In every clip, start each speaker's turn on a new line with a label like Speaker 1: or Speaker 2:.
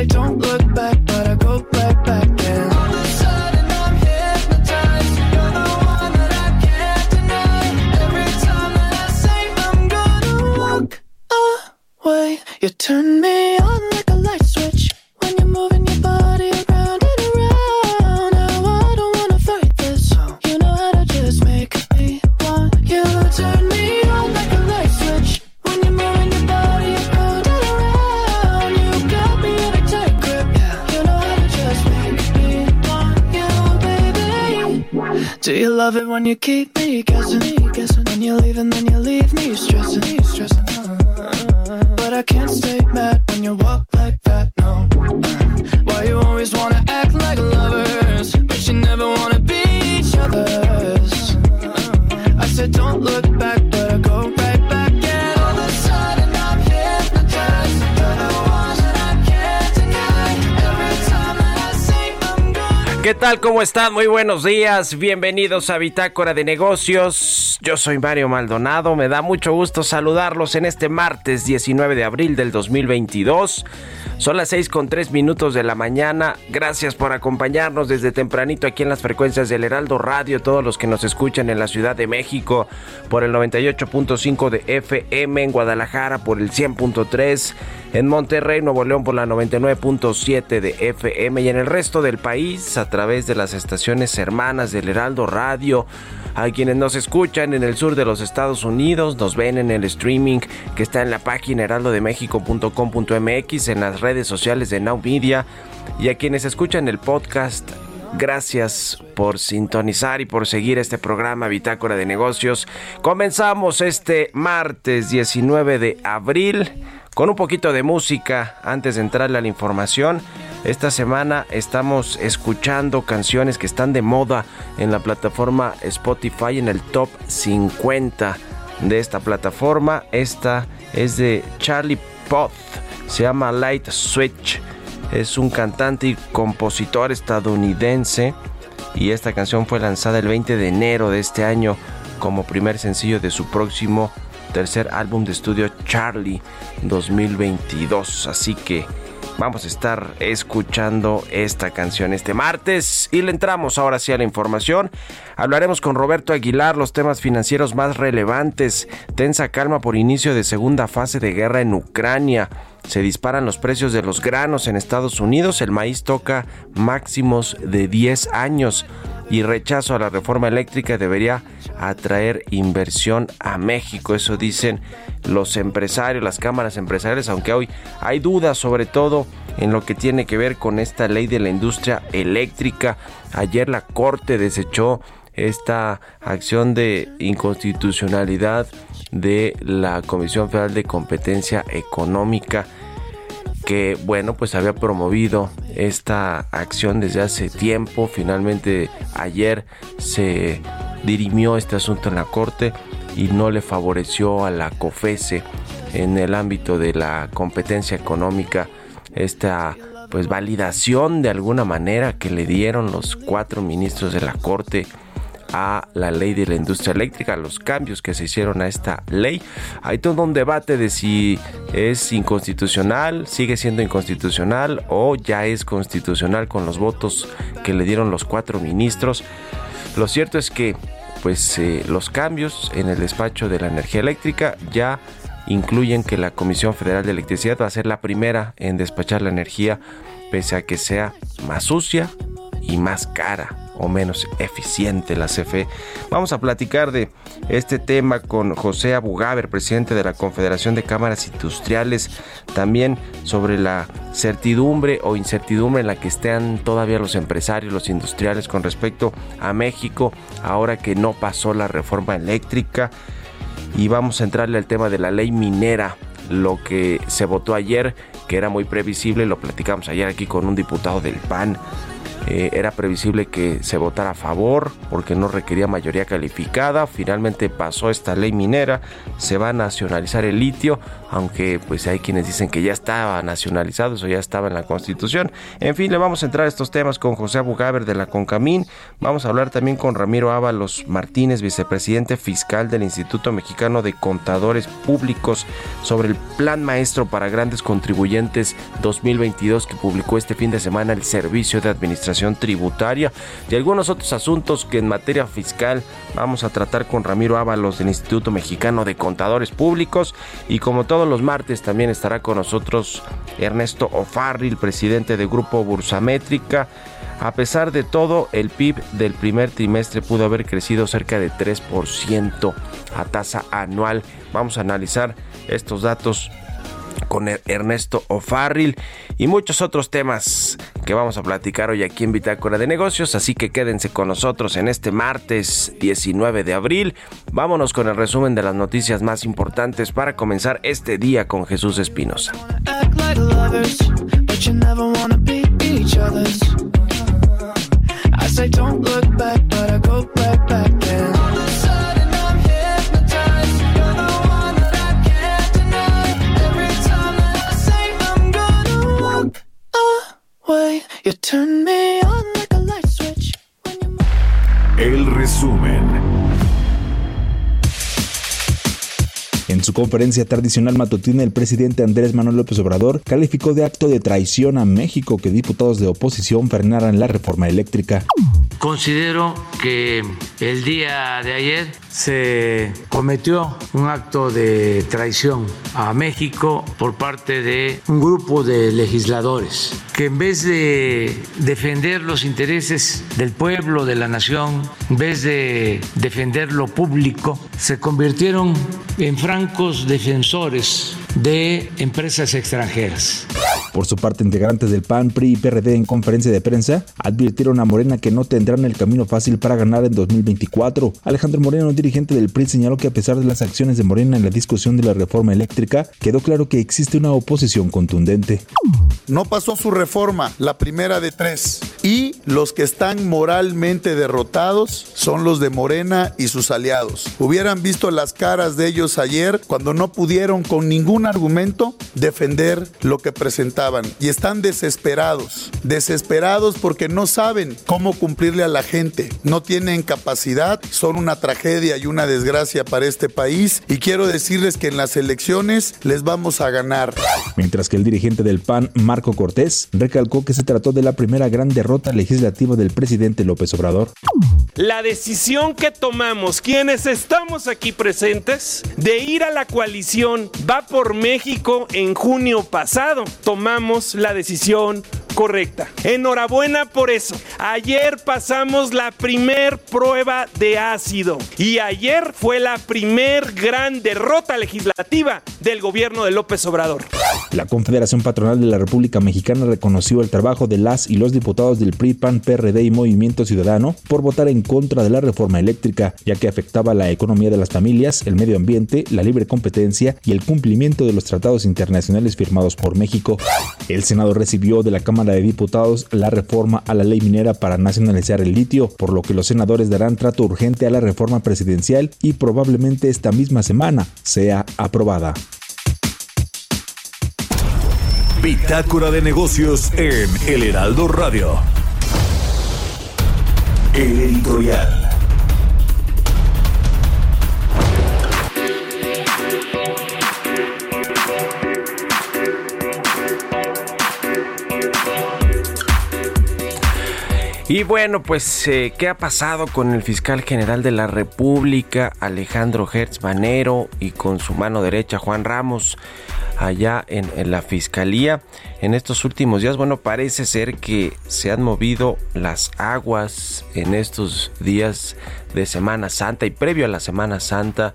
Speaker 1: I don't look back, but I go right back and all of a sudden I'm hypnotized. You're the one that I can't deny. Every time I say I'm gonna walk away, you turn me on like a light switch Do you love it when you keep me guessing? guessing? When you leave and then you leave me stressing, stressing. But I can't stay mad when you walk like that. No. Why you always wanna act like lovers, but you never wanna be each other's? I said don't look
Speaker 2: ¿Qué tal? ¿Cómo están? Muy buenos días. Bienvenidos a Bitácora de Negocios. Yo soy Mario Maldonado. Me da mucho gusto saludarlos en este martes 19 de abril del 2022. Son las 6 con 3 minutos de la mañana. Gracias por acompañarnos desde tempranito aquí en las frecuencias del Heraldo Radio. Todos los que nos escuchan en la Ciudad de México por el 98.5 de FM, en Guadalajara por el 100.3, en Monterrey, Nuevo León por la 99.7 de FM y en el resto del país a través de las estaciones hermanas del Heraldo Radio. A quienes nos escuchan en el sur de los Estados Unidos, nos ven en el streaming que está en la página heraldodemexico.com.mx, en las redes sociales de Now Media y a quienes escuchan el podcast Gracias por sintonizar y por seguir este programa Bitácora de Negocios. Comenzamos este martes 19 de abril con un poquito de música antes de entrarle a la información. Esta semana estamos escuchando canciones que están de moda en la plataforma Spotify en el top 50 de esta plataforma. Esta es de Charlie Puth, se llama Light Switch. Es un cantante y compositor estadounidense y esta canción fue lanzada el 20 de enero de este año como primer sencillo de su próximo tercer álbum de estudio Charlie 2022. Así que vamos a estar escuchando esta canción este martes y le entramos ahora sí a la información. Hablaremos con Roberto Aguilar los temas financieros más relevantes. Tensa calma por inicio de segunda fase de guerra en Ucrania. Se disparan los precios de los granos en Estados Unidos. El maíz toca máximos de 10 años y rechazo a la reforma eléctrica debería atraer inversión a México. Eso dicen los empresarios, las cámaras empresariales, aunque hoy hay dudas sobre todo en lo que tiene que ver con esta ley de la industria eléctrica. Ayer la Corte desechó esta acción de inconstitucionalidad de la Comisión Federal de Competencia Económica que bueno pues había promovido esta acción desde hace tiempo. Finalmente ayer se dirimió este asunto en la corte y no le favoreció a la COFESE en el ámbito de la competencia económica esta pues validación de alguna manera que le dieron los cuatro ministros de la corte a la ley de la industria eléctrica, los cambios que se hicieron a esta ley. Hay todo un debate de si es inconstitucional, sigue siendo inconstitucional o ya es constitucional con los votos que le dieron los cuatro ministros. Lo cierto es que pues eh, los cambios en el despacho de la energía eléctrica ya incluyen que la Comisión Federal de Electricidad va a ser la primera en despachar la energía pese a que sea más sucia y más cara o menos eficiente la CFE. Vamos a platicar de este tema con José Abugaber, presidente de la Confederación de Cámaras Industriales, también sobre la certidumbre o incertidumbre en la que estén todavía los empresarios, los industriales con respecto a México, ahora que no pasó la reforma eléctrica. Y vamos a entrarle al tema de la ley minera, lo que se votó ayer, que era muy previsible, lo platicamos ayer aquí con un diputado del PAN eh, era previsible que se votara a favor porque no requería mayoría calificada. Finalmente pasó esta ley minera, se va a nacionalizar el litio, aunque pues hay quienes dicen que ya estaba nacionalizado, eso ya estaba en la Constitución. En fin, le vamos a entrar a estos temas con José Abugaber de la Concamín. Vamos a hablar también con Ramiro Ábalos Martínez, vicepresidente fiscal del Instituto Mexicano de Contadores Públicos, sobre el Plan Maestro para Grandes Contribuyentes 2022 que publicó este fin de semana el Servicio de Administración tributaria y algunos otros asuntos que en materia fiscal vamos a tratar con Ramiro Ábalos del Instituto Mexicano de Contadores Públicos y como todos los martes también estará con nosotros Ernesto Ofarril, presidente de Grupo Bursamétrica. A pesar de todo, el PIB del primer trimestre pudo haber crecido cerca de 3% a tasa anual. Vamos a analizar estos datos con er-, Ernesto O'Farrill y muchos otros temas que vamos a platicar hoy aquí en Bitácora de Negocios, así que quédense con nosotros en este martes 19 de abril. Vámonos con el resumen de las noticias más importantes para comenzar este día con Jesús Espinosa.
Speaker 3: El resumen.
Speaker 4: En su conferencia tradicional matutina, el presidente Andrés Manuel López Obrador calificó de acto de traición a México que diputados de oposición frenaran la reforma eléctrica.
Speaker 5: Considero que el día de ayer se cometió un acto de traición a México por parte de un grupo de legisladores que en vez de defender los intereses del pueblo, de la nación, en vez de defender lo público, se convirtieron en francos defensores de empresas extranjeras.
Speaker 4: Por su parte, integrantes del PAN, PRI y PRD en conferencia de prensa advirtieron a Morena que no tendrán el camino fácil para ganar en 2024. Alejandro Moreno, dirigente del PRI, señaló que a pesar de las acciones de Morena en la discusión de la reforma eléctrica, quedó claro que existe una oposición contundente.
Speaker 6: No pasó su reforma, la primera de tres. Y los que están moralmente derrotados son los de Morena y sus aliados. Hubieran visto las caras de ellos ayer cuando no pudieron con ningún argumento defender lo que presentaban. Y están desesperados, desesperados porque no saben cómo cumplirle a la gente. No tienen capacidad, son una tragedia y una desgracia para este país. Y quiero decirles que en las elecciones les vamos a ganar.
Speaker 4: Mientras que el dirigente del PAN, Marco Cortés, recalcó que se trató de la primera gran derrota legislativa del presidente López Obrador.
Speaker 7: La decisión que tomamos, quienes estamos aquí presentes, de ir la coalición Va por México en junio pasado, tomamos la decisión correcta. Enhorabuena por eso. Ayer pasamos la primer prueba de ácido y ayer fue la primer gran derrota legislativa del gobierno de López Obrador.
Speaker 4: La Confederación Patronal de la República Mexicana reconoció el trabajo de las y los diputados del PRI, PAN, PRD y Movimiento Ciudadano por votar en contra de la reforma eléctrica, ya que afectaba la economía de las familias, el medio ambiente, la libre competencia y el cumplimiento de los tratados internacionales firmados por México. El Senado recibió de la Cámara de Diputados la reforma a la ley minera para nacionalizar el litio, por lo que los senadores darán trato urgente a la reforma presidencial y probablemente esta misma semana sea aprobada.
Speaker 3: Bitácora de negocios en El Heraldo Radio. El editorial.
Speaker 2: Y bueno, pues, eh, ¿qué ha pasado con el fiscal general de la República, Alejandro Hertz Manero, y con su mano derecha, Juan Ramos, allá en, en, la fiscalía? En estos últimos días, bueno, parece ser que se han movido las aguas en estos días de Semana Santa y previo a la Semana Santa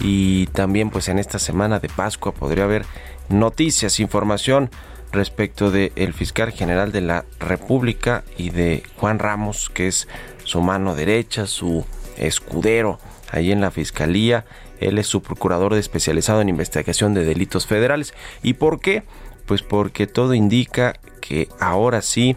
Speaker 2: y también pues en esta semana de Pascua podría haber noticias, información respecto del el fiscal general de la República y de Juan Ramos, que es su mano derecha, su escudero ahí en la fiscalía. Él es su procurador especializado en investigación de delitos federales. ¿Y por qué? Pues porque todo indica que ahora sí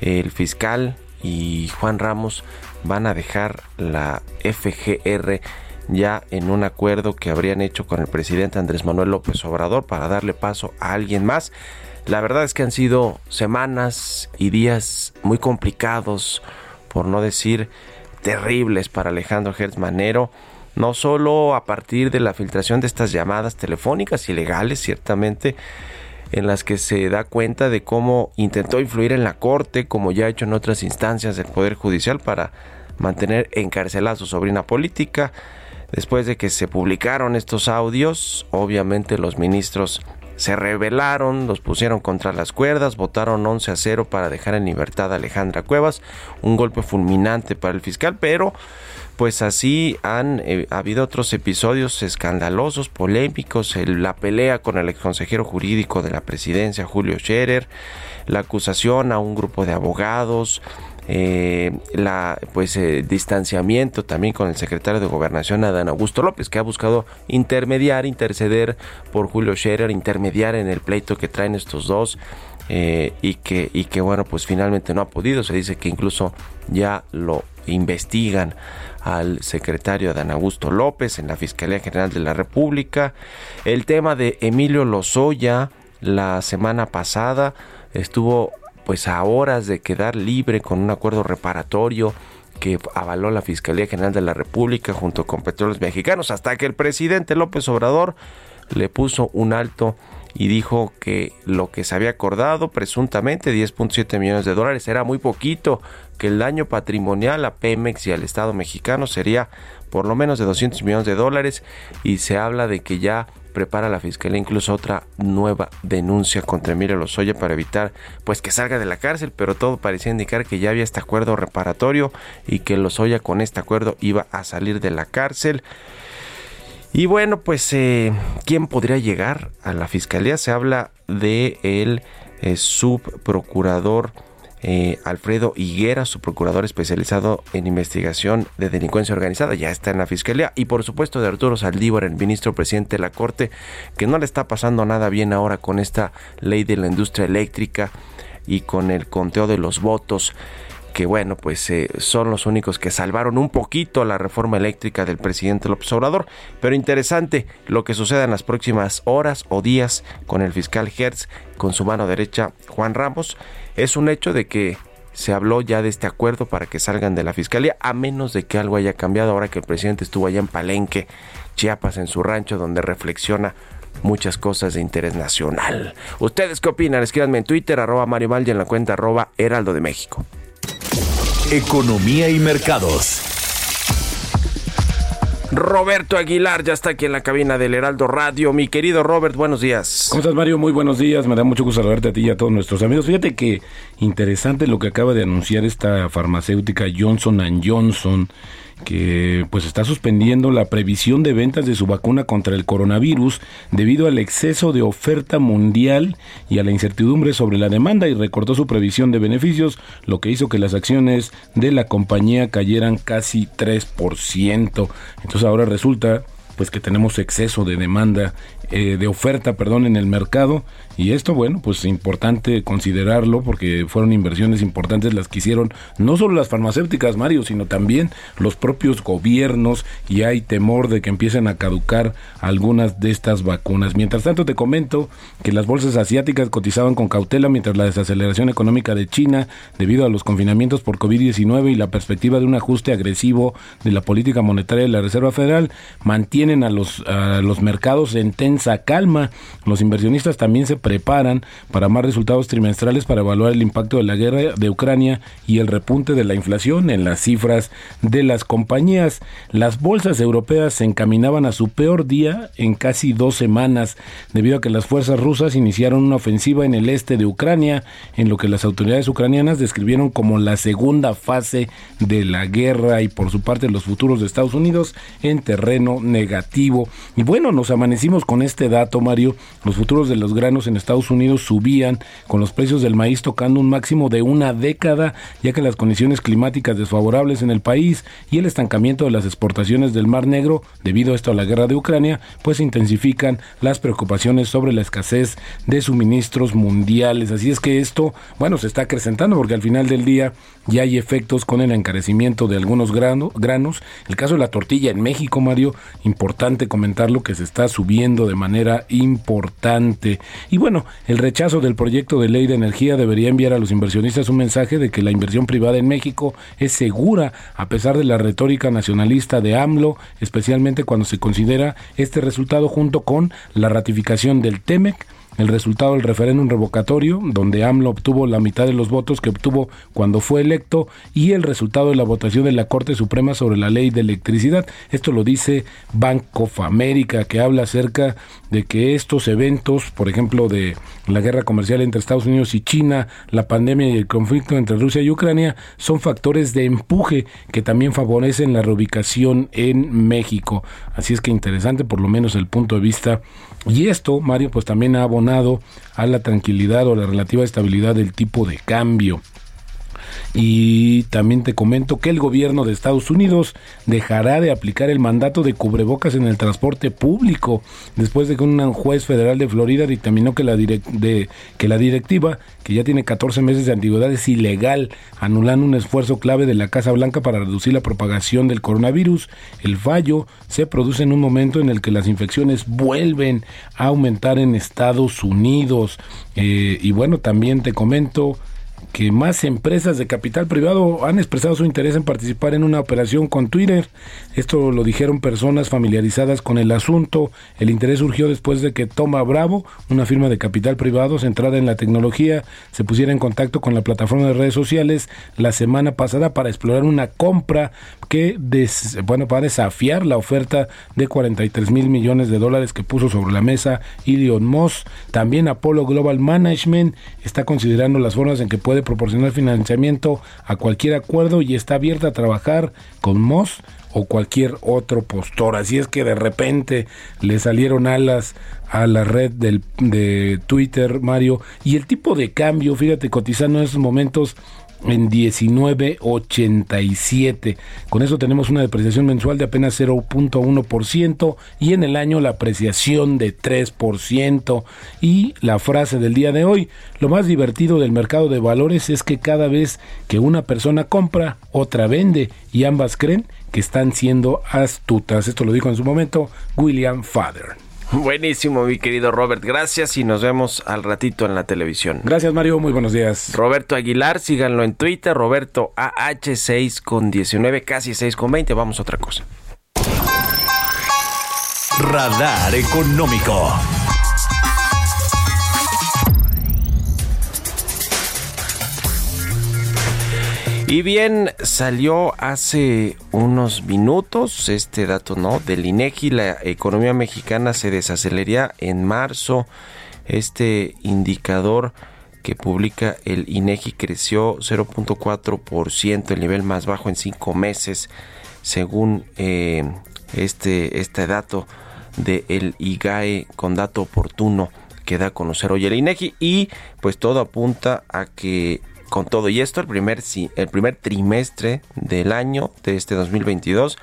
Speaker 2: el fiscal y Juan Ramos van a dejar la FGR ya en un acuerdo que habrían hecho con el presidente Andrés Manuel López Obrador para darle paso a alguien más. La verdad es que han sido semanas y días muy complicados, por no decir terribles para Alejandro Gertz Manero, no solo a partir de la filtración de estas llamadas telefónicas ilegales, ciertamente, en las que se da cuenta de cómo intentó influir en la Corte, como ya ha hecho en otras instancias del Poder Judicial, para mantener encarcelada a su sobrina política. Después de que se publicaron estos audios, obviamente los ministros se rebelaron, los pusieron contra las cuerdas, votaron 11 a 0 para dejar en libertad a Alejandra Cuevas, un golpe fulminante para el fiscal, pero pues así han eh, habido otros episodios escandalosos, polémicos, la pelea con el exconsejero jurídico de la presidencia, Julio Scherer, la acusación a un grupo de abogados, eh, la pues eh, distanciamiento también con el secretario de gobernación Adán Augusto López que ha buscado intermediar interceder por Julio Scherer intermediar en el pleito que traen estos dos eh, y que y que bueno pues finalmente no ha podido. Se dice que incluso ya lo investigan al secretario Adán Augusto López en la Fiscalía General de la República. El tema de Emilio Lozoya la semana pasada estuvo pues a horas de quedar libre con un acuerdo reparatorio que avaló la Fiscalía General de la República junto con Petróleos Mexicanos, hasta que el presidente López Obrador le puso un alto y dijo que lo que se había acordado, presuntamente 10.7 millones de dólares, era muy poquito, que el daño patrimonial a Pemex y al Estado mexicano sería por lo menos de 200 millones de dólares y se habla de que ya prepara la fiscalía incluso otra nueva denuncia contra Emilio Lozoya para evitar pues que salga de la cárcel, pero todo parecía indicar que ya había este acuerdo reparatorio y que Lozoya con este acuerdo iba a salir de la cárcel. Y bueno, pues eh, ¿quién podría llegar a la fiscalía? Se habla de el eh, subprocurador eh, Alfredo Higuera, su procurador especializado en investigación de delincuencia organizada, ya está en la fiscalía. Y por supuesto de Arturo Saldívar, el ministro presidente de la Corte, que no le está pasando nada bien ahora con esta ley de la industria eléctrica y con el conteo de los votos que bueno, pues eh, son los únicos que salvaron un poquito la reforma eléctrica del presidente López Obrador. Pero interesante lo que suceda en las próximas horas o días con el fiscal Hertz, con su mano derecha Juan Ramos. Es un hecho de que se habló ya de este acuerdo para que salgan de la fiscalía, a menos de que algo haya cambiado ahora que el presidente estuvo allá en Palenque, Chiapas, en su rancho, donde reflexiona muchas cosas de interés nacional. ¿Ustedes qué opinan? Escríbanme en Twitter, arroba Mario Mal y en la cuenta arroba Heraldo de México.
Speaker 3: Economía y mercados.
Speaker 2: Roberto Aguilar ya está aquí en la cabina del Heraldo Radio. Mi querido Robert, buenos días.
Speaker 8: ¿Cómo estás, Mario? Muy buenos días. Me da mucho gusto saludarte a ti y a todos nuestros amigos. Fíjate que interesante lo que acaba de anunciar esta farmacéutica Johnson Johnson que pues está suspendiendo la previsión de ventas de su vacuna contra el coronavirus debido al exceso de oferta mundial y a la incertidumbre sobre la demanda y recortó su previsión de beneficios, lo que hizo que las acciones de la compañía cayeran casi 3%. Entonces ahora resulta pues que tenemos exceso de demanda, eh, de oferta, perdón, en el mercado y esto, bueno, pues importante considerarlo porque fueron inversiones importantes las que hicieron no solo las farmacéuticas, Mario, sino también los propios gobiernos y hay temor de que empiecen a caducar algunas de estas vacunas. Mientras tanto, te comento que las bolsas asiáticas cotizaban con cautela mientras la desaceleración económica de China, debido a los confinamientos por COVID-19 y la perspectiva de un ajuste agresivo de la política monetaria de la Reserva Federal, mantiene mantienen a los, a los mercados en tensa calma. Los inversionistas también se preparan para más resultados trimestrales para evaluar el impacto de la guerra de Ucrania y el repunte de la inflación en las cifras de las compañías. Las bolsas europeas se encaminaban a su peor día en casi dos semanas debido a que las fuerzas rusas iniciaron una ofensiva en el este de Ucrania, en lo que las autoridades ucranianas describieron como la segunda fase de la guerra y por su parte los futuros de Estados Unidos en terreno negativo. Y bueno, nos amanecimos con este dato, Mario. Los futuros de los granos en Estados Unidos subían con los precios del maíz tocando un máximo de una década, ya que las condiciones climáticas desfavorables en el país y el estancamiento de las exportaciones del Mar Negro, debido a esto a la guerra de Ucrania, pues intensifican las preocupaciones sobre la escasez de suministros mundiales. Así es que esto, bueno, se está acrecentando porque al final del día ya hay efectos con el encarecimiento de algunos granos. El caso de la tortilla en México, Mario, importante comentarlo que se está subiendo de manera importante. Y bueno, el rechazo del proyecto de ley de energía debería enviar a los inversionistas un mensaje de que la inversión privada en México es segura a pesar de la retórica nacionalista de AMLO, especialmente cuando se considera este resultado junto con la ratificación del TEMEC el resultado del referéndum revocatorio, donde AMLO obtuvo la mitad de los votos que obtuvo cuando fue electo, y el resultado de la votación de la Corte Suprema sobre la ley de electricidad. Esto lo dice Bank of America, que habla acerca de que estos eventos, por ejemplo, de la guerra comercial entre Estados Unidos y China, la pandemia y el conflicto entre Rusia y Ucrania, son factores de empuje que también favorecen la reubicación en México. Así es que interesante, por lo menos el punto de vista y esto, Mario, pues también ha abonado a la tranquilidad o la relativa estabilidad del tipo de cambio. Y también te comento que el gobierno de Estados Unidos dejará de aplicar el mandato de cubrebocas en el transporte público después de que un juez federal de Florida dictaminó que la, de, que la directiva, que ya tiene 14 meses de antigüedad, es ilegal, anulando un esfuerzo clave de la Casa Blanca para reducir la propagación del coronavirus. El fallo se produce en un momento en el que las infecciones vuelven a aumentar en Estados Unidos. Eh, y bueno, también te comento que más empresas de capital privado han expresado su interés en participar en una operación con Twitter. Esto lo dijeron personas familiarizadas con el asunto. El interés surgió después de que Toma Bravo, una firma de capital privado centrada en la tecnología, se pusiera en contacto con la plataforma de redes sociales la semana pasada para explorar una compra que, bueno, para desafiar la oferta de 43 mil millones de dólares que puso sobre la mesa Elon Musk. También Apollo Global Management está considerando las formas en que puede proporcionar financiamiento a cualquier acuerdo y está abierta a trabajar con Moss o cualquier otro postor. Así es que de repente le salieron alas a la red del, de Twitter, Mario, y el tipo de cambio, fíjate, cotizando en estos momentos en 19.87. Con eso tenemos una depreciación mensual de apenas 0.1% y en el año la apreciación de 3%. Y la frase del día de hoy, lo más divertido del mercado de valores es que cada vez que una persona compra, otra vende y ambas creen que están siendo astutas. Esto lo dijo en su momento William Father.
Speaker 2: Buenísimo, mi querido Robert. Gracias y nos vemos al ratito en la televisión.
Speaker 8: Gracias, Mario. Muy buenos días.
Speaker 2: Roberto Aguilar, síganlo en Twitter. Roberto AH6 con 19, casi 6 con 20. Vamos a otra cosa.
Speaker 3: Radar Económico.
Speaker 2: Y bien, salió hace unos minutos este dato, ¿no? Del INEGI, la economía mexicana se desaceleraría en marzo. Este indicador que publica el INEGI creció 0.4%, el nivel más bajo en cinco meses, según eh, este, este dato del IGAE con dato oportuno que da a conocer hoy el INEGI y pues todo apunta a que con todo y esto, el primer, el primer trimestre del año de este 2022,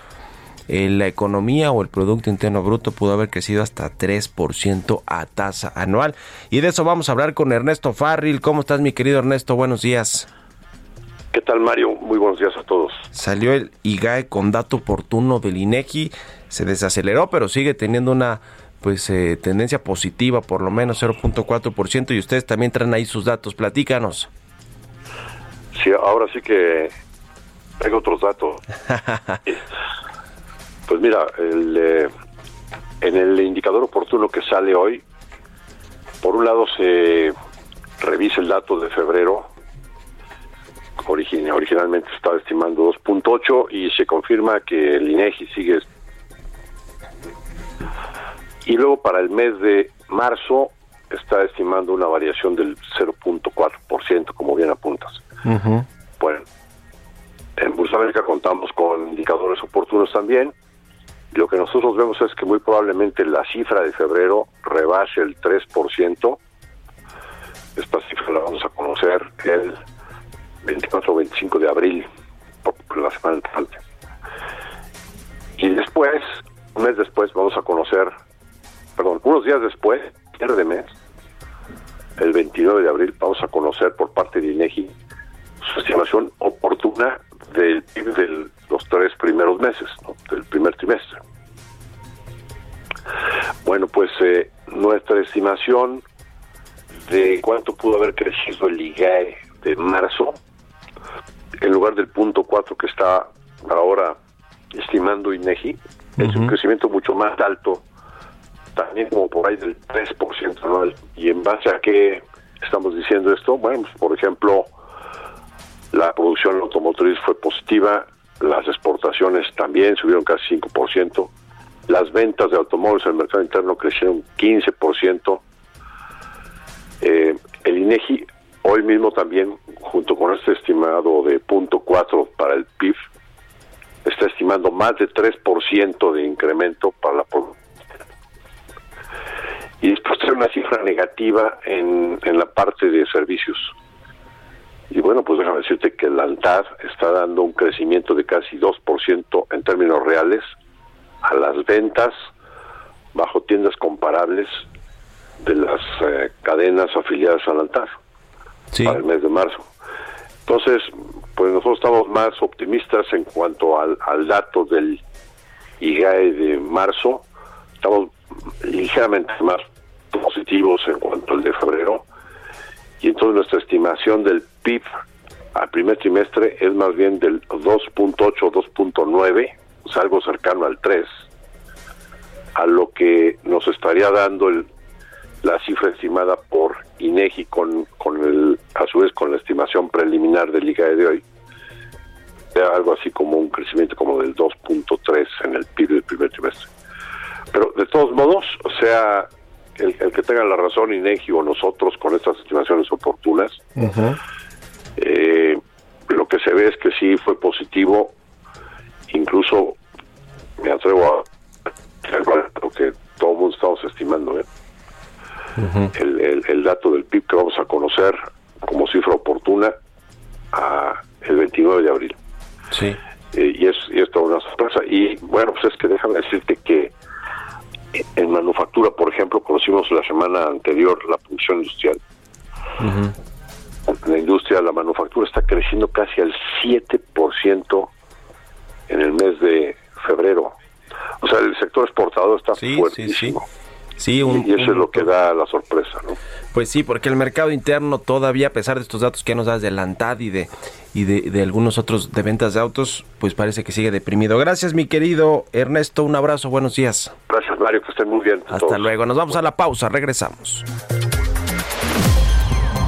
Speaker 2: eh, la economía o el Producto Interno Bruto pudo haber crecido hasta 3% a tasa anual. Y de eso vamos a hablar con Ernesto Farril. ¿Cómo estás, mi querido Ernesto? Buenos días.
Speaker 9: ¿Qué tal, Mario? Muy buenos días a todos.
Speaker 2: Salió el IGAE con dato oportuno del INEGI. Se desaceleró, pero sigue teniendo una pues eh, tendencia positiva, por lo menos 0.4%. Y ustedes también traen ahí sus datos. Platícanos.
Speaker 9: Sí, ahora sí que hay otros datos. pues mira, el, eh, en el indicador oportuno que sale hoy, por un lado se revisa el dato de febrero, origin- originalmente estaba estimando 2.8 y se confirma que el INEGI sigue. Y luego para el mes de marzo está estimando una variación del 0.4%, como bien apuntas. Bueno, en Bursa América contamos con indicadores oportunos también. Lo que nosotros vemos es que muy probablemente la cifra de febrero rebase el 3%. Esta cifra la vamos a conocer el 24 o 25 de abril, por la semana entrante. Y después, un mes después, vamos a conocer, perdón, unos días después, de mes, el 29 de abril, vamos a conocer por parte de INEGI estimación oportuna del PIB de los tres primeros meses, ¿no? del primer trimestre. Bueno, pues eh, nuestra estimación de cuánto pudo haber crecido el IGAE de marzo, en lugar del punto 4 que está ahora estimando INEGI, es un crecimiento mucho más alto, también como por ahí del 3% anual. ¿Y en base a qué estamos diciendo esto? Bueno, pues, por ejemplo, la producción automotriz fue positiva, las exportaciones también subieron casi 5%, las ventas de automóviles en el mercado interno crecieron 15%, eh, el INEGI hoy mismo también, junto con este estimado de punto .4 para el PIB, está estimando más de 3% de incremento para la producción. Y después tiene una cifra negativa en, en la parte de servicios. Y bueno, pues déjame decirte que la ANTAD está dando un crecimiento de casi 2% en términos reales a las ventas bajo tiendas comparables de las eh, cadenas afiliadas a la ANTAD para el mes de marzo. Entonces, pues nosotros estamos más optimistas en cuanto al, al dato del IGAE de marzo. Estamos ligeramente más positivos en cuanto al de febrero. Y entonces nuestra estimación del PIB al primer trimestre es más bien del 2.8, 2.9, o sea, algo cercano al 3, a lo que nos estaría dando el, la cifra estimada por INEGI con, con el, a su vez con la estimación preliminar del IGAE de hoy, algo así como un crecimiento como del 2.3 en el PIB del primer trimestre. Pero de todos modos, o sea, el, el que tenga la razón INEGI o nosotros con estas estimaciones oportunas, eh, lo que se ve es que sí fue positivo, incluso me atrevo a lo que todo el mundo estamos estimando, ¿eh? el, el, el dato del PIB que vamos a conocer como cifra oportuna a el 29 de abril.
Speaker 2: Sí.
Speaker 9: Eh, y, es, y es toda una sorpresa. Y bueno, pues es que déjame decirte que en manufactura, por ejemplo, conocimos la semana anterior la producción industrial. La industria, la manufactura está creciendo casi al 7% en el mes de febrero. O sea, el sector exportador está
Speaker 2: Sí, sí, sí.
Speaker 9: fuertísimo.
Speaker 2: Sí, un-
Speaker 9: y eso es lo que da la sorpresa, ¿no?
Speaker 2: Pues sí, porque el mercado interno todavía, a pesar de estos datos que nos das de la ANTAD y de, y de, de algunos otros de ventas de autos, pues parece que sigue deprimido. Gracias, mi querido Ernesto. Un abrazo, buenos días.
Speaker 9: Gracias, Mario, que estén muy bien.
Speaker 2: Hasta
Speaker 9: todos.
Speaker 2: luego. Nos vamos a la pausa. Regresamos.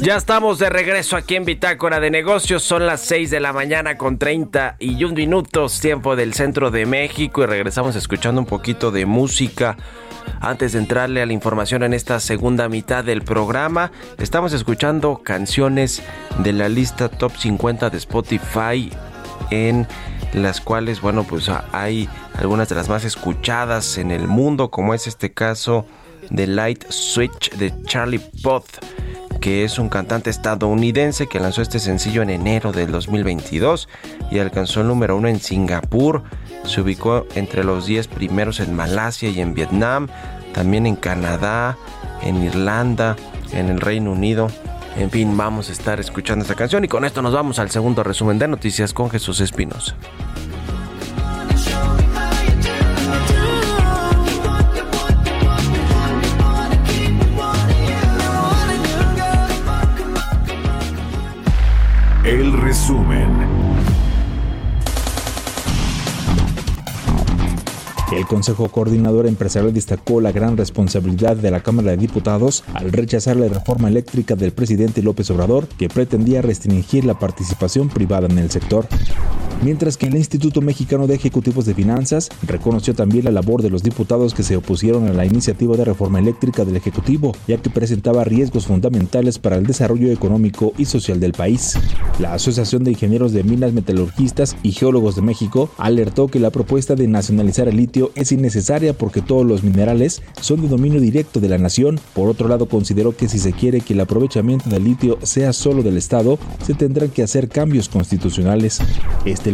Speaker 2: Ya estamos de regreso aquí en Bitácora de Negocios. Son las 6 de la mañana con 31 minutos, tiempo del centro de México. Y regresamos escuchando un poquito de música. Antes de entrarle a la información en esta segunda mitad del programa, estamos escuchando canciones de la lista Top 50 de Spotify en las cuales, bueno, pues hay algunas de las más escuchadas en el mundo, como es este caso de Light Switch de Charlie Puth que es un cantante estadounidense que lanzó este sencillo en enero del 2022 y alcanzó el número uno en Singapur. Se ubicó entre los 10 primeros en Malasia y en Vietnam, también en Canadá, en Irlanda, en el Reino Unido. En fin, vamos a estar escuchando esta canción y con esto nos vamos al segundo resumen de noticias con Jesús Espinosa.
Speaker 4: Consejo Coordinador Empresarial destacó la gran responsabilidad de la Cámara de Diputados al rechazar la reforma eléctrica del presidente López Obrador que pretendía restringir la participación privada en el sector. Mientras que el Instituto Mexicano de Ejecutivos de Finanzas reconoció también la labor de los diputados que se opusieron a la iniciativa de reforma eléctrica del Ejecutivo, ya que presentaba riesgos fundamentales para el desarrollo económico y social del país. La Asociación de Ingenieros de Minas Metalurgistas y Geólogos de México alertó que la propuesta de nacionalizar el litio es innecesaria porque todos los minerales son de dominio directo de la nación. Por otro lado, consideró que si se quiere que el aprovechamiento del litio sea solo del Estado, se tendrán que hacer cambios constitucionales. Este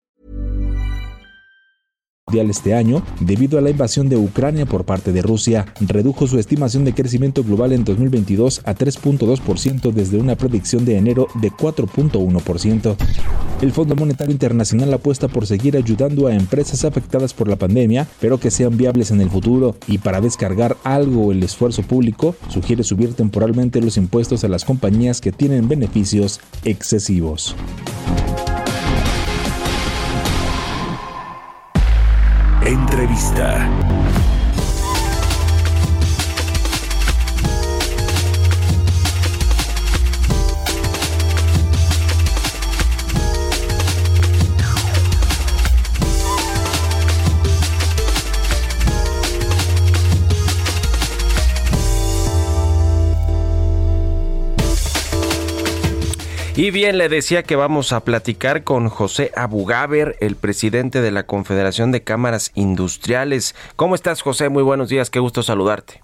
Speaker 4: Este año, debido a la invasión de Ucrania por parte de Rusia, redujo su estimación de crecimiento global en 2022 a 3.2% desde una predicción de enero de 4.1%. El Fondo Monetario Internacional apuesta por seguir ayudando a empresas afectadas por la pandemia, pero que sean viables en el futuro, y para descargar algo el esfuerzo público, sugiere subir temporalmente los impuestos a las compañías que tienen beneficios excesivos.
Speaker 3: Entrevista.
Speaker 2: Y bien, le decía que vamos a platicar con José Abugaber, el presidente de la Confederación de Cámaras Industriales. ¿Cómo estás, José? Muy buenos días, qué gusto saludarte.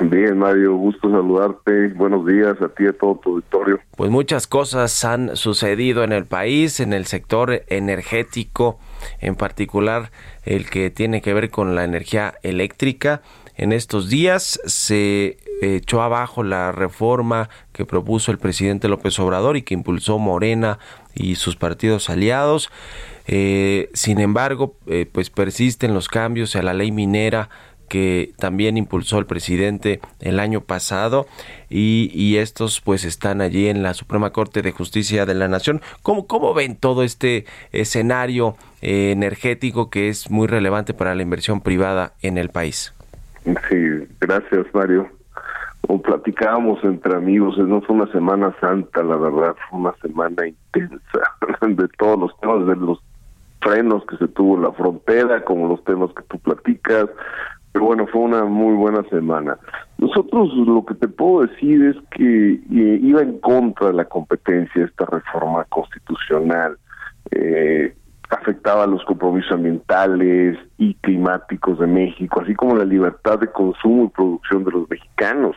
Speaker 10: Bien, Mario, gusto saludarte. Buenos días a ti y a todo tu auditorio.
Speaker 2: Pues muchas cosas han sucedido en el país, en el sector energético, en particular el que tiene que ver con la energía eléctrica. En estos días se echó abajo la reforma que propuso el presidente López Obrador y que impulsó Morena y sus partidos aliados. Eh, sin embargo, eh, pues persisten los cambios a la ley minera que también impulsó el presidente el año pasado y, estos pues están allí en la Suprema Corte de Justicia de la Nación. ¿Cómo, cómo ven todo este escenario eh, energético que es muy relevante para la inversión privada en el país?
Speaker 10: Sí, gracias Mario como platicábamos entre amigos, no fue una semana santa, la verdad, fue una semana intensa de todos los temas, de los frenos que se tuvo en la frontera, como los temas que tú platicas, pero bueno, fue una muy buena semana. Nosotros lo que te puedo decir es que eh, iba en contra de la competencia esta reforma constitucional. Eh, afectaba los compromisos ambientales y climáticos de México, así como la libertad de consumo y producción de los mexicanos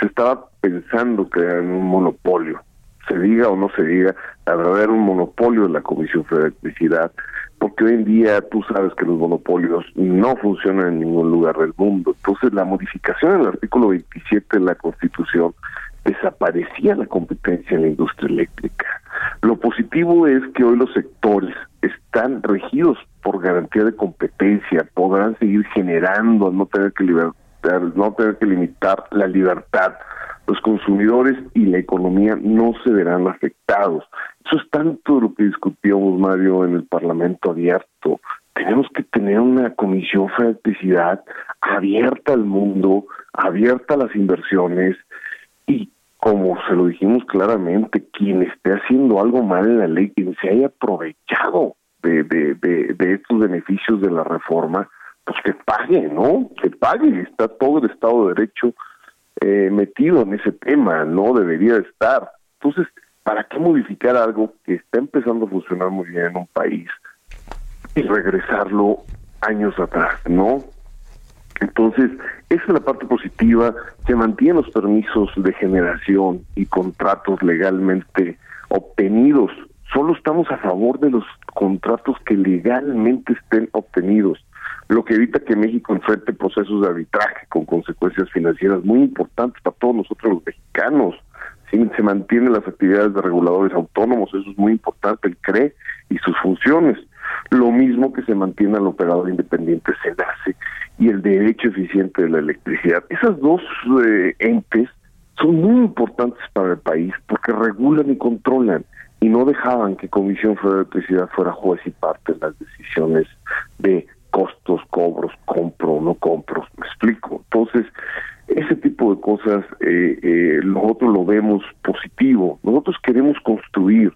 Speaker 10: se estaba pensando que era un monopolio. Se diga o no se diga, era un monopolio de la Comisión de Electricidad, porque hoy en día tú sabes que los monopolios no funcionan en ningún lugar del mundo. Entonces la modificación del artículo 27 de la Constitución desaparecía la competencia en la industria eléctrica. Lo positivo es que hoy los sectores están regidos por garantía de competencia, podrán seguir generando, no tener que no tener que limitar la libertad. Los consumidores y la economía no se verán afectados. Eso es tanto lo que discutíamos, Mario, en el Parlamento abierto. Tenemos que tener una comisión de electricidad abierta al mundo, abierta a las inversiones y como se lo dijimos claramente, quien esté haciendo algo mal en la ley, quien se haya aprovechado de, de, de, estos beneficios de la reforma, pues que pague, ¿no? Que pague. Está todo el Estado de Derecho eh, metido en ese tema, no debería estar. Entonces, ¿para qué modificar algo que está empezando a funcionar muy bien en un país y regresarlo años atrás, ¿no? Entonces, esa es la parte positiva, se mantienen los permisos de generación y contratos legalmente obtenidos. Solo estamos a favor de los contratos que legalmente estén obtenidos, lo que evita que México enfrente procesos de arbitraje con consecuencias financieras muy importantes para todos nosotros los mexicanos. Se mantienen las actividades de reguladores autónomos, eso es muy importante, el CRE y sus funciones. Lo mismo que se mantiene al operador independiente SENACE y el derecho eficiente de la electricidad. Esas dos eh, entes son muy importantes para el país porque regulan y controlan y no dejaban que Comisión Federal de Electricidad fuera juez y parte en las decisiones de costos, cobros, compro no compro. Me explico. Entonces, ese tipo de cosas eh, eh, nosotros lo vemos positivo. Nosotros queremos construir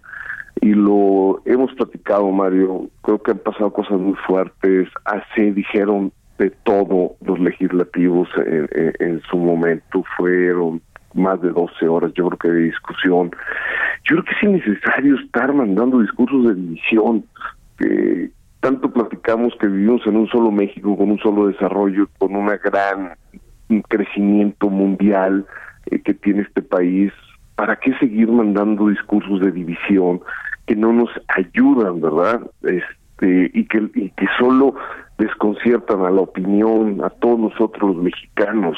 Speaker 10: y lo hemos platicado, Mario. Creo que han pasado cosas muy fuertes. Así dijeron de todo los legislativos en, su momento. Fueron más de 12 horas, yo creo que de discusión. Yo creo que es innecesario estar mandando discursos de división. que tanto platicamos que vivimos en un solo México, con un solo desarrollo, con un gran crecimiento mundial eh, que tiene este país. ¿Para qué seguir mandando discursos de división que no nos ayudan, verdad? Este, y que, y que solo desconciertan a la opinión, a todos nosotros los mexicanos.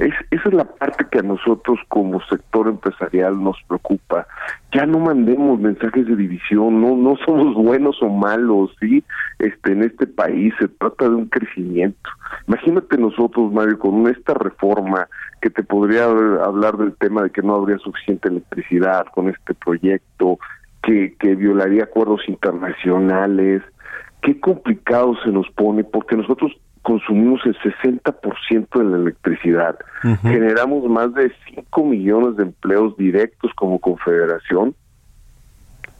Speaker 10: Es, esa es la parte que a nosotros como sector empresarial nos preocupa. Ya no mandemos mensajes de división, no no somos buenos o malos, sí. Este en este país se trata de un crecimiento. Imagínate nosotros, Mario, con esta reforma que te podría hablar del tema de que no habría suficiente electricidad con este proyecto, que que violaría acuerdos internacionales, qué complicado se nos pone porque nosotros consumimos el 60% de la electricidad, generamos más de 5 millones de empleos directos como confederación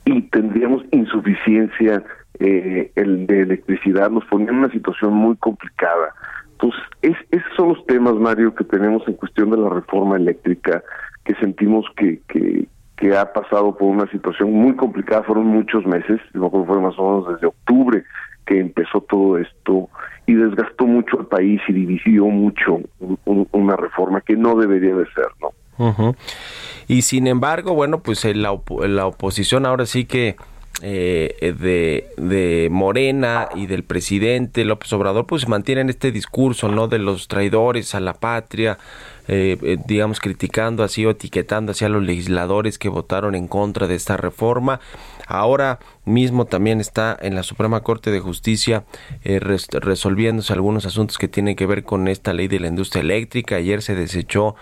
Speaker 10: y tendríamos insuficiencia eh, el de electricidad, nos ponía en una situación muy complicada. Entonces, es, esos son los temas, Mario, que tenemos en cuestión de la reforma eléctrica, que sentimos que, que, que ha pasado por una situación muy complicada, fueron muchos meses, no fue más o menos desde octubre que empezó todo esto y desgastó mucho al país y dividió mucho una reforma que no debería de ser, ¿no?
Speaker 2: Y sin embargo, bueno, pues la, la oposición ahora sí que eh, de, de Morena y del presidente López Obrador, pues mantienen este discurso, ¿no? De los traidores a la patria, eh, eh, digamos, criticando así o etiquetando así a los legisladores que votaron en contra de esta reforma. Ahora mismo también está en la Suprema Corte de Justicia eh, resolviéndose algunos asuntos que tienen que ver con esta ley de la industria eléctrica. Ayer se desechó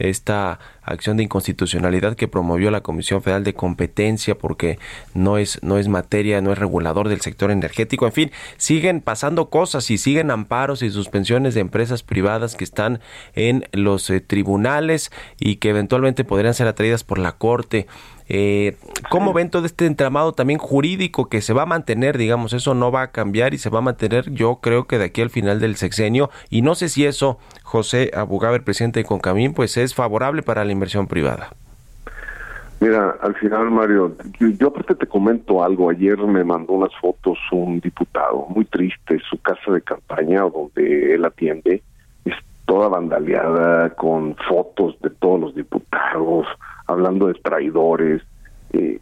Speaker 2: esta acción de inconstitucionalidad que promovió la Comisión Federal de Competencia porque no es no es materia, no es regulador del sector energético, en fin, siguen pasando cosas y siguen amparos y suspensiones de empresas privadas que están en los eh, tribunales y que eventualmente podrían ser atraídas por la Corte. Eh, ¿Cómo ven todo este entramado también jurídico que se va a mantener, digamos, eso no va a cambiar y se va a mantener yo creo que de aquí al final del sexenio y no sé si eso, José Abugaber, presidente de Concamín, pues es favorable para la inversión privada.
Speaker 10: Mira, al final, Mario, yo, aparte te comento algo. Ayer me mandó unas fotos un diputado, muy triste, su casa de campaña donde él atiende, es toda vandaleada con fotos de todos los diputados, hablando de traidores. Eh,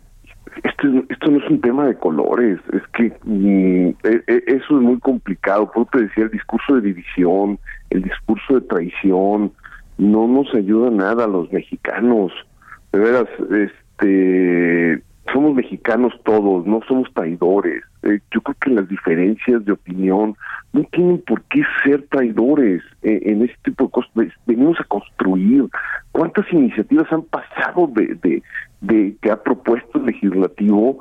Speaker 10: es esto, esto no es un tema de colores, es que mm, e, e, eso es muy complicado. Por te decía, el discurso de división, el discurso de traición, no nos ayuda nada a los mexicanos. De veras, este, somos mexicanos todos, no somos traidores. Eh, yo creo que las diferencias de opinión no tienen por qué ser traidores eh, en este tipo de cosas. Venimos a construir. ¿Cuántas iniciativas han pasado de, de, de que ha propuesto el legislativo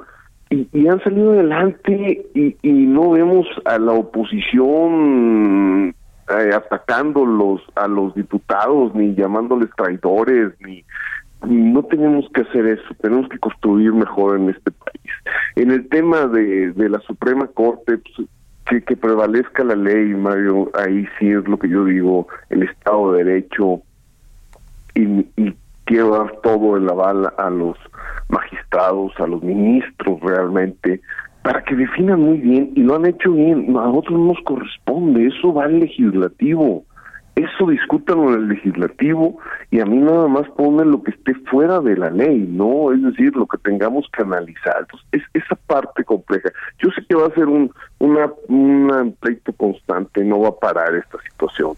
Speaker 10: y, y han salido adelante y, no vemos a la oposición eh, atacando los, a los diputados ni llamándoles traidores ni no tenemos que hacer eso, tenemos que construir mejor en este país. En el tema de, de la Suprema Corte, pues, que, que prevalezca la ley, Mario, ahí sí es lo que yo digo, el Estado de Derecho, y, y quiero dar todo el aval a los magistrados, a los ministros realmente, para que definan muy bien, y lo han hecho bien, a nosotros no nos corresponde, eso va al legislativo, eso discutan en el legislativo y a mí nada más ponen lo que esté fuera de la ley, ¿no? Es decir, lo que tengamos que analizar. Es esa parte compleja. Yo sé que va a ser un una, un pleito constante, no va a parar esta situación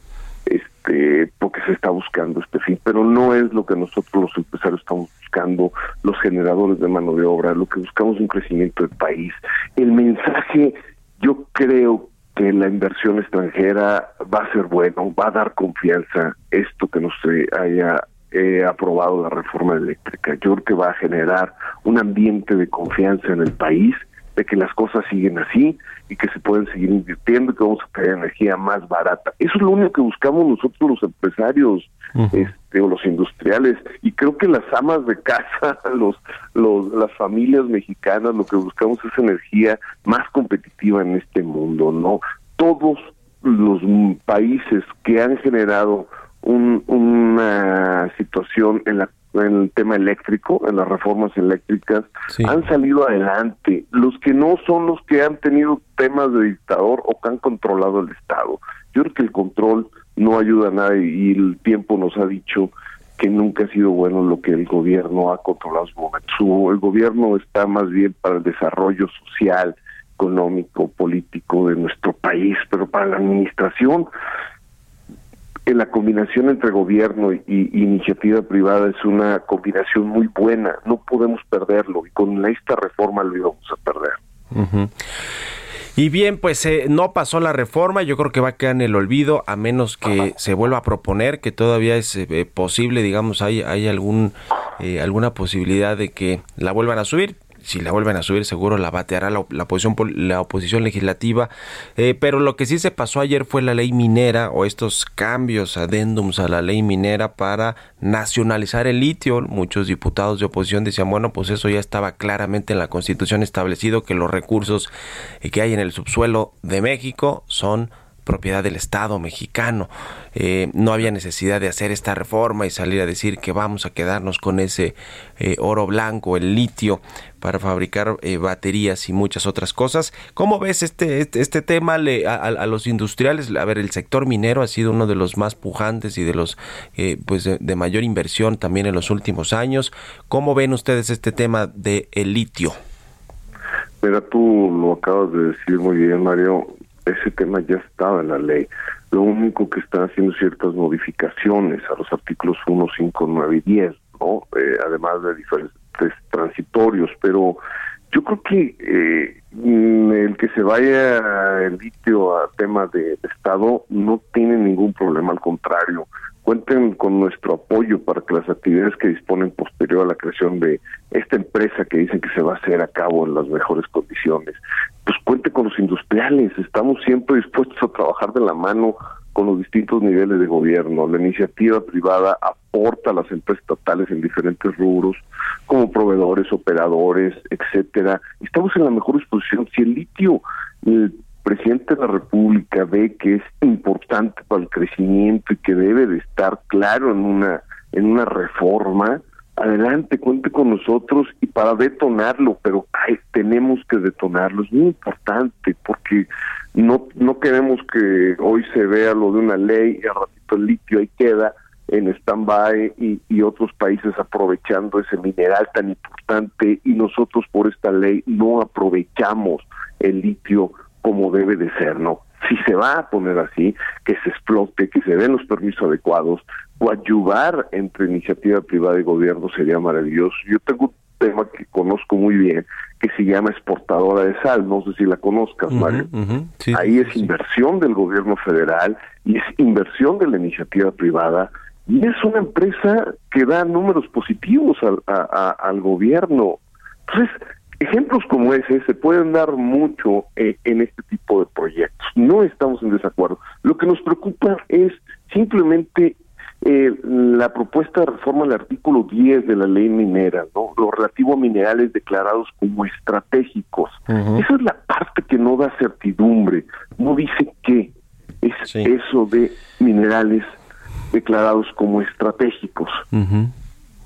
Speaker 10: este porque se está buscando este fin, pero no es lo que nosotros los empresarios estamos buscando, los generadores de mano de obra, lo que buscamos es un crecimiento del país. El mensaje, yo creo que la inversión extranjera va a ser bueno, va a dar confianza esto que no se haya eh, aprobado la reforma eléctrica. Yo creo que va a generar un ambiente de confianza en el país de que las cosas siguen así y que se pueden seguir invirtiendo y que vamos a tener energía más barata. Eso es lo único que buscamos nosotros los empresarios este, o los industriales y creo que las amas de casa, los, los las familias mexicanas lo que buscamos es energía más competitiva en este mundo, ¿no? Todos los países que han generado un, una situación en la en el tema eléctrico, en las reformas eléctricas, han salido adelante. Los que no son los que han tenido temas de dictador o que han controlado el Estado. Yo creo que el control no ayuda a nadie y el tiempo nos ha dicho que nunca ha sido bueno lo que el gobierno ha controlado su momento. el gobierno está más bien para el desarrollo social, económico, político de nuestro país, pero para la administración la combinación entre gobierno y, iniciativa privada es una combinación muy buena, no podemos perderlo y con esta reforma lo íbamos a perder.
Speaker 2: Y bien, pues eh, no pasó la reforma, yo creo que va a quedar en el olvido a menos que se vuelva a proponer, que todavía es eh, posible, digamos, hay, hay algún, eh, alguna posibilidad de que la vuelvan a subir si la vuelven a subir seguro la bateará la, la oposición la oposición legislativa. Eh, pero lo que sí se pasó ayer fue la ley minera o estos cambios adendums a la ley minera para nacionalizar el litio. Muchos diputados de oposición decían bueno pues eso ya estaba claramente en la constitución establecido que los recursos que hay en el subsuelo de México son propiedad del Estado mexicano. Eh, no había necesidad de hacer esta reforma y salir a decir que vamos a quedarnos con ese eh, oro blanco, el litio, para fabricar eh, baterías y muchas otras cosas. ¿Cómo ves este, este, este tema a, los industriales? A ver, el sector minero ha sido uno de los más pujantes y de los pues de, mayor inversión también en los últimos años. ¿Cómo ven ustedes este tema del el litio?
Speaker 10: Mira, tú lo acabas de decir muy bien, Mario ese tema ya estaba en la ley. Lo único que están haciendo ciertas modificaciones a los artículos 1, 5, 9 y 10, ¿no? Eh, además de diferentes transitorios, pero yo creo que eh, el que se vaya el litio a temas de Estado no tiene ningún problema, al contrario cuenten con nuestro apoyo para que las actividades que disponen posterior a la creación de esta empresa que dicen que se va a hacer a cabo en las mejores condiciones, pues cuente con los industriales, estamos siempre dispuestos a trabajar de la mano con los distintos niveles de gobierno. La iniciativa privada aporta a las empresas estatales en diferentes rubros, como proveedores, operadores, etcétera. Estamos en la mejor disposición. Si el litio presidente de la República ve que es importante para el crecimiento y que debe de estar claro en una en una reforma, adelante, cuente con nosotros y para detonarlo, pero tenemos que detonarlo, es muy importante porque no no queremos que hoy se vea lo de una ley y al ratito el litio ahí queda en stand-by y, y, otros países aprovechando ese mineral tan importante y nosotros por esta ley no aprovechamos el litio como debe de ser, ¿no? Si se va a poner así, que se explote, que se den los permisos adecuados, o ayudar entre iniciativa privada y gobierno sería maravilloso. Yo tengo un tema que conozco muy bien, que se llama exportadora de sal, no sé si la conozcas, Mario. Ahí es inversión del gobierno federal y es inversión de la iniciativa privada y es una empresa que da números positivos al, al gobierno. Entonces, ejemplos como ese se pueden dar mucho eh, en este tipo de proyectos. No estamos en desacuerdo. Lo que nos preocupa es simplemente eh, la propuesta de reforma del artículo 10 de la ley minera, ¿no? lo relativo a minerales declarados como estratégicos. Esa es la parte que no da certidumbre, no dice qué es eso de minerales declarados como estratégicos.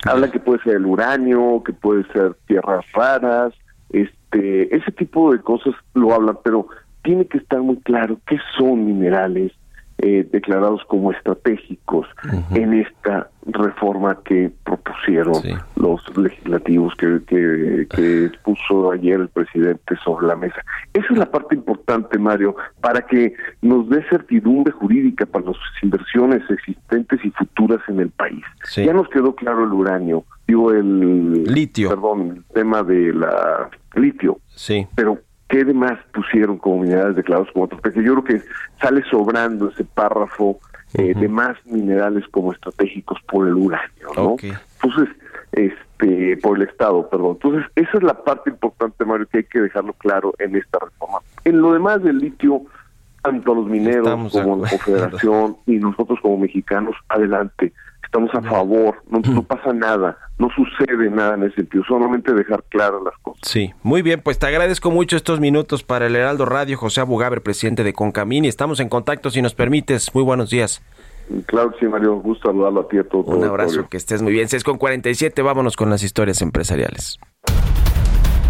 Speaker 10: Habla que puede ser el uranio, que puede ser tierras raras, este, ese tipo de cosas lo hablan, pero tiene que estar muy claro qué son minerales, eh, declarados como estratégicos en esta reforma que propusieron los legislativos que, que, puso ayer el presidente sobre la mesa. Esa es la parte importante, Mario, para que nos dé certidumbre jurídica para las inversiones existentes y futuras en el país. Ya nos quedó claro el uranio, digo el
Speaker 2: litio,
Speaker 10: perdón, el tema de la litio.
Speaker 2: Sí.
Speaker 10: Pero ¿qué demás pusieron como minerales declarados como estratégicos? Yo creo que sale sobrando ese párrafo eh, de más minerales como estratégicos por el uranio, ¿no? Entonces, este, por el Estado, perdón. Entonces, esa es la parte importante, Mario, que hay que dejarlo claro en esta reforma. En lo demás del litio, tanto a los mineros como la Confederación y nosotros como mexicanos, adelante estamos a favor, no, no, pasa nada, no sucede nada en ese sentido, solamente dejar claras las cosas.
Speaker 2: Sí, muy bien, pues te agradezco mucho estos minutos para el Heraldo Radio, José Abugaber, presidente de Concamini. Estamos en contacto, si nos permites. Muy buenos días.
Speaker 10: Claro que sí, Mario, gusto saludarlo a ti a todos.
Speaker 2: Un abrazo, que estés muy bien. 6 con 47, vámonos con las historias empresariales.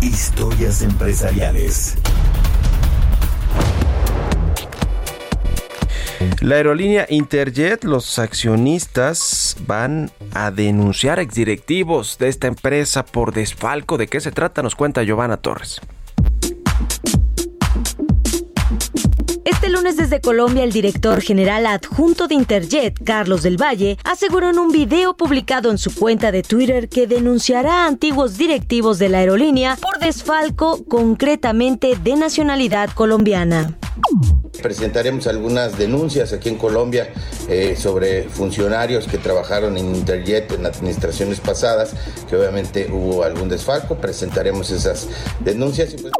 Speaker 3: Historias empresariales.
Speaker 2: La aerolínea Interjet, los accionistas van a denunciar exdirectivos de esta empresa por desfalco. ¿De qué se trata? Nos cuenta Giovanna Torres.
Speaker 11: Este lunes desde Colombia, el director general adjunto de Interjet, Carlos del Valle, aseguró en un video publicado en su cuenta de Twitter que denunciará a antiguos directivos de la aerolínea por desfalco, concretamente de nacionalidad colombiana.
Speaker 12: Presentaremos algunas denuncias aquí en Colombia eh, sobre funcionarios que trabajaron en Interjet en administraciones pasadas, que obviamente hubo algún desfalco. Presentaremos esas denuncias y pues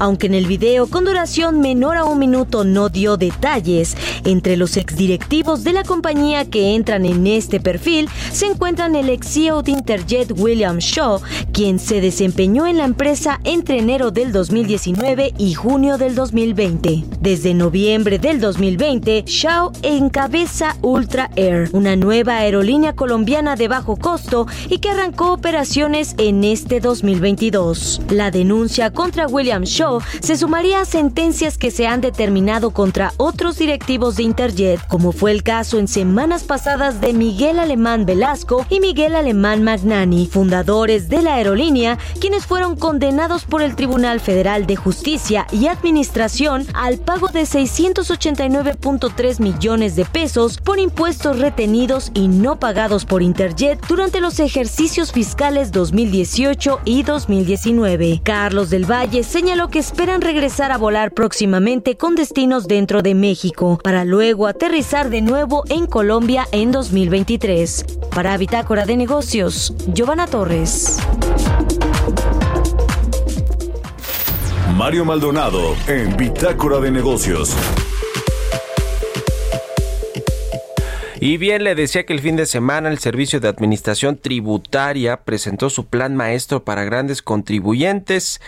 Speaker 11: aunque en el video con duración menor a un minuto no dio detalles. Entre los exdirectivos de la compañía que entran en este perfil se encuentran el ex CEO de Interjet William Shaw, quien se desempeñó en la empresa entre enero del 2019 y junio del 2020. Desde noviembre del 2020, Shaw encabeza Ultra Air, una nueva aerolínea colombiana de bajo costo y que arrancó operaciones en este 2022. La denuncia contra William Shaw se sumaría a sentencias que se han determinado contra otros directivos de Interjet, como fue el caso en semanas pasadas de Miguel Alemán Velasco y Miguel Alemán Magnani, fundadores de la aerolínea, quienes fueron condenados por el Tribunal Federal de Justicia y Administración al pago de 689.3 millones de pesos por impuestos retenidos y no pagados por Interjet durante los ejercicios fiscales 2018 y 2019. Carlos del Valle señaló que esperan regresar a volar próximamente con destinos dentro de México, para luego aterrizar de nuevo en Colombia en 2023. Para Bitácora de Negocios, Giovanna Torres.
Speaker 3: Mario Maldonado en Bitácora de Negocios.
Speaker 2: Y bien, le decía que el fin de semana el Servicio de Administración Tributaria presentó su plan maestro para grandes contribuyentes.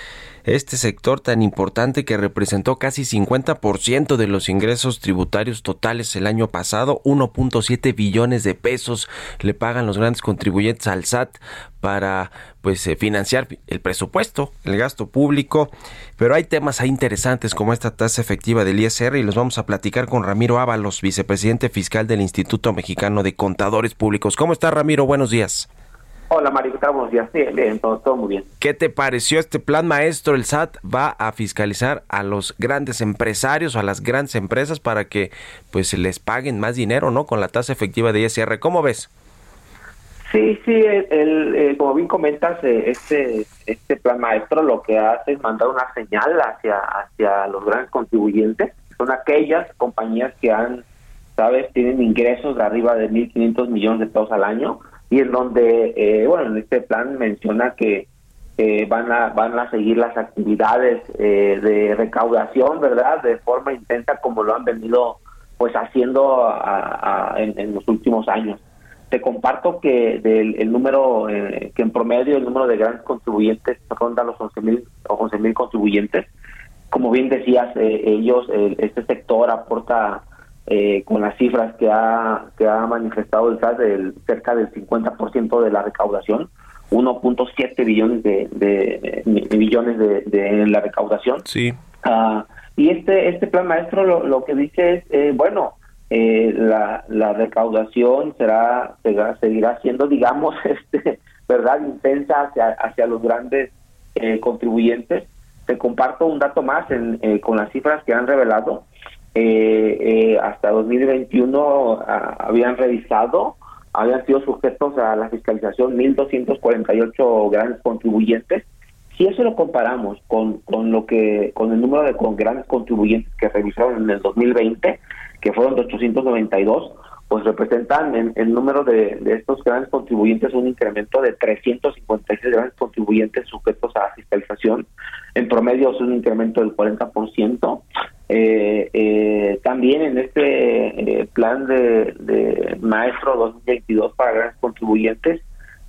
Speaker 2: Este sector tan importante que representó casi 50% de los ingresos tributarios totales el año pasado, 1.7 billones de pesos le pagan los grandes contribuyentes al SAT para pues eh, financiar el presupuesto, el gasto público, pero hay temas interesantes como esta tasa efectiva del ISR y los vamos a platicar con Ramiro Ábalos, vicepresidente fiscal del Instituto Mexicano de Contadores Públicos. ¿Cómo está Ramiro? Buenos días.
Speaker 13: Hola Mario, ¿qué Buenos días. Bien, bien, todo, todo muy bien.
Speaker 2: ¿Qué te pareció este plan maestro? El SAT va a fiscalizar a los grandes empresarios o a las grandes empresas para que pues les paguen más dinero, ¿no? Con la tasa efectiva de ISR. ¿Cómo ves?
Speaker 13: Sí, sí, el, eh, como bien comentas, eh, este, este plan maestro lo que hace es mandar una señal hacia, hacia los grandes contribuyentes. Son aquellas compañías que han, sabes, tienen ingresos de arriba de 1.500 millones de pesos al año y en donde, eh, bueno, en este plan menciona que van a van a seguir las actividades de recaudación, ¿verdad? De forma intensa como lo han venido pues haciendo en los últimos años te comparto que del el número, eh, que en promedio el número de grandes contribuyentes ronda los 11 mil o mil contribuyentes. Como bien decías, eh, ellos, este sector aporta eh, con las cifras que ha, que ha manifestado el SAT del, cerca del 50% de la recaudación, 1.7 billones de, de, billones de, la recaudación.
Speaker 2: Sí.
Speaker 13: Ah, y este este plan maestro lo, lo que dice es, bueno, eh, la, la recaudación será, seguirá siendo, digamos, este, verdad, intensa hacia, hacia los grandes eh, contribuyentes. Te comparto un dato más en, eh, con las cifras que han revelado. Hasta 2021 ah, habían revisado, habían sido sujetos a la fiscalización 1.248 grandes contribuyentes. Si eso lo comparamos con, con lo que con el número de con grandes contribuyentes que revisaron en el 2020, que fueron de 892, pues representan en el número de, estos grandes contribuyentes un incremento de 356 grandes contribuyentes sujetos a fiscalización. En promedio es un incremento del 40%. Eh, eh, también en este eh, plan de, maestro 2022 para grandes contribuyentes,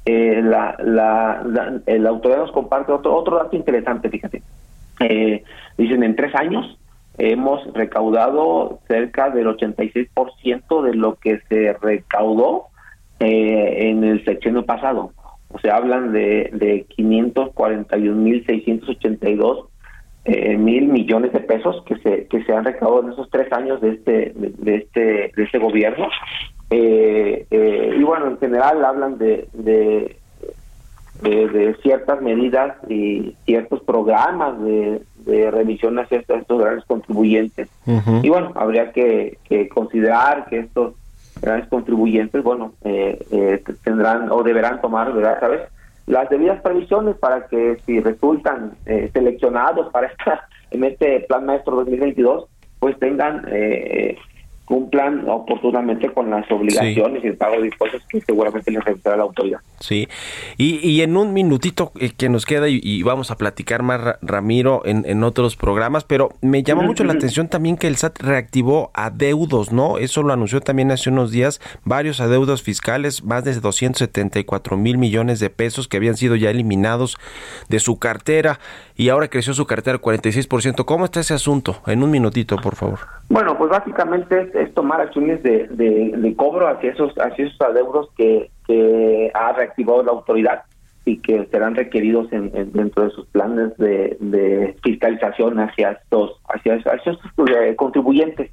Speaker 13: la, la, la, autoridad nos comparte otro, otro dato interesante, fíjate. dicen en tres años hemos recaudado cerca del 86% de lo que se recaudó eh, en el sexenio pasado. O sea, hablan de, de 541.682 eh, mil millones de pesos que se que se han recaudado en esos tres años de este de, este de este gobierno eh, y bueno en general hablan de, de de, ciertas medidas y ciertos programas de, de revisión hacia estos, grandes contribuyentes. Y bueno, habría que, considerar que estos grandes contribuyentes, bueno, eh, eh, tendrán o deberán tomar, ¿verdad? ¿Sabes? Las debidas previsiones para que si resultan eh, seleccionados para esta en este Plan Maestro 2022, pues tengan eh, cumplan oportunamente con las obligaciones y el pago de impuestos que seguramente les revisará la autoridad.
Speaker 2: Sí, y, y en un minutito eh, que nos queda y, vamos a platicar más, Ramiro, en, en otros programas, pero me llama mucho la atención también que el SAT reactivó adeudos, ¿no? Eso lo anunció también hace unos días, varios adeudos fiscales, más de 274 mil millones de pesos que habían sido ya eliminados de su cartera y ahora creció su cartera 46%. ¿Cómo está ese asunto? En un minutito, por favor.
Speaker 13: Bueno, pues básicamente es, tomar acciones de, de, cobro hacia esos, hacia esos adeudos que, que ha reactivado la autoridad y que serán requeridos en, dentro de sus planes de, fiscalización hacia estos, hacia, estos eh, contribuyentes.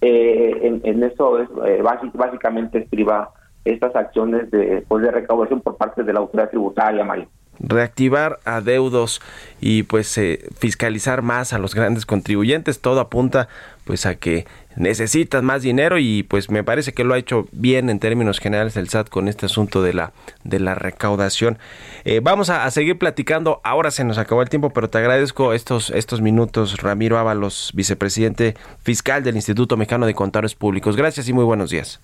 Speaker 13: Eh, en, eso es eh, básicamente escriba estas acciones de, pues, de recaudación por parte de la autoridad tributaria, Mario
Speaker 2: reactivar adeudos y pues eh, fiscalizar más a los grandes contribuyentes. Todo apunta pues a que necesitan más dinero y pues me parece que lo ha hecho bien en términos generales el SAT con este asunto de la de la recaudación. Eh, vamos a, seguir platicando. Ahora se nos acabó el tiempo, pero te agradezco estos estos minutos, Ramiro Ábalos, vicepresidente fiscal del Instituto Mexicano de Contadores Públicos. Gracias y muy buenos días.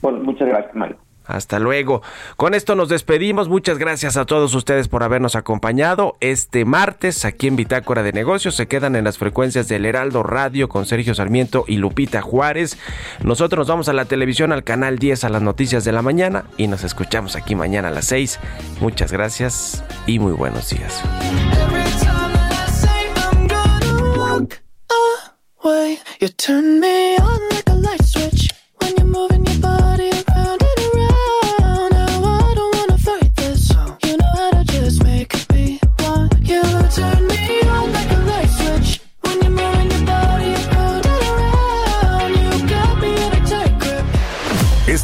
Speaker 13: Bueno, muchas gracias, Mario.
Speaker 2: Hasta luego. Con esto nos despedimos. Muchas gracias a todos ustedes por habernos acompañado este martes aquí en Bitácora de Negocios. Se quedan en las frecuencias del Heraldo Radio con Sergio Sarmiento y Lupita Juárez. Nosotros nos vamos a la televisión, al canal 10, a las noticias de la mañana y nos escuchamos aquí mañana a las 6. Muchas gracias y muy buenos días.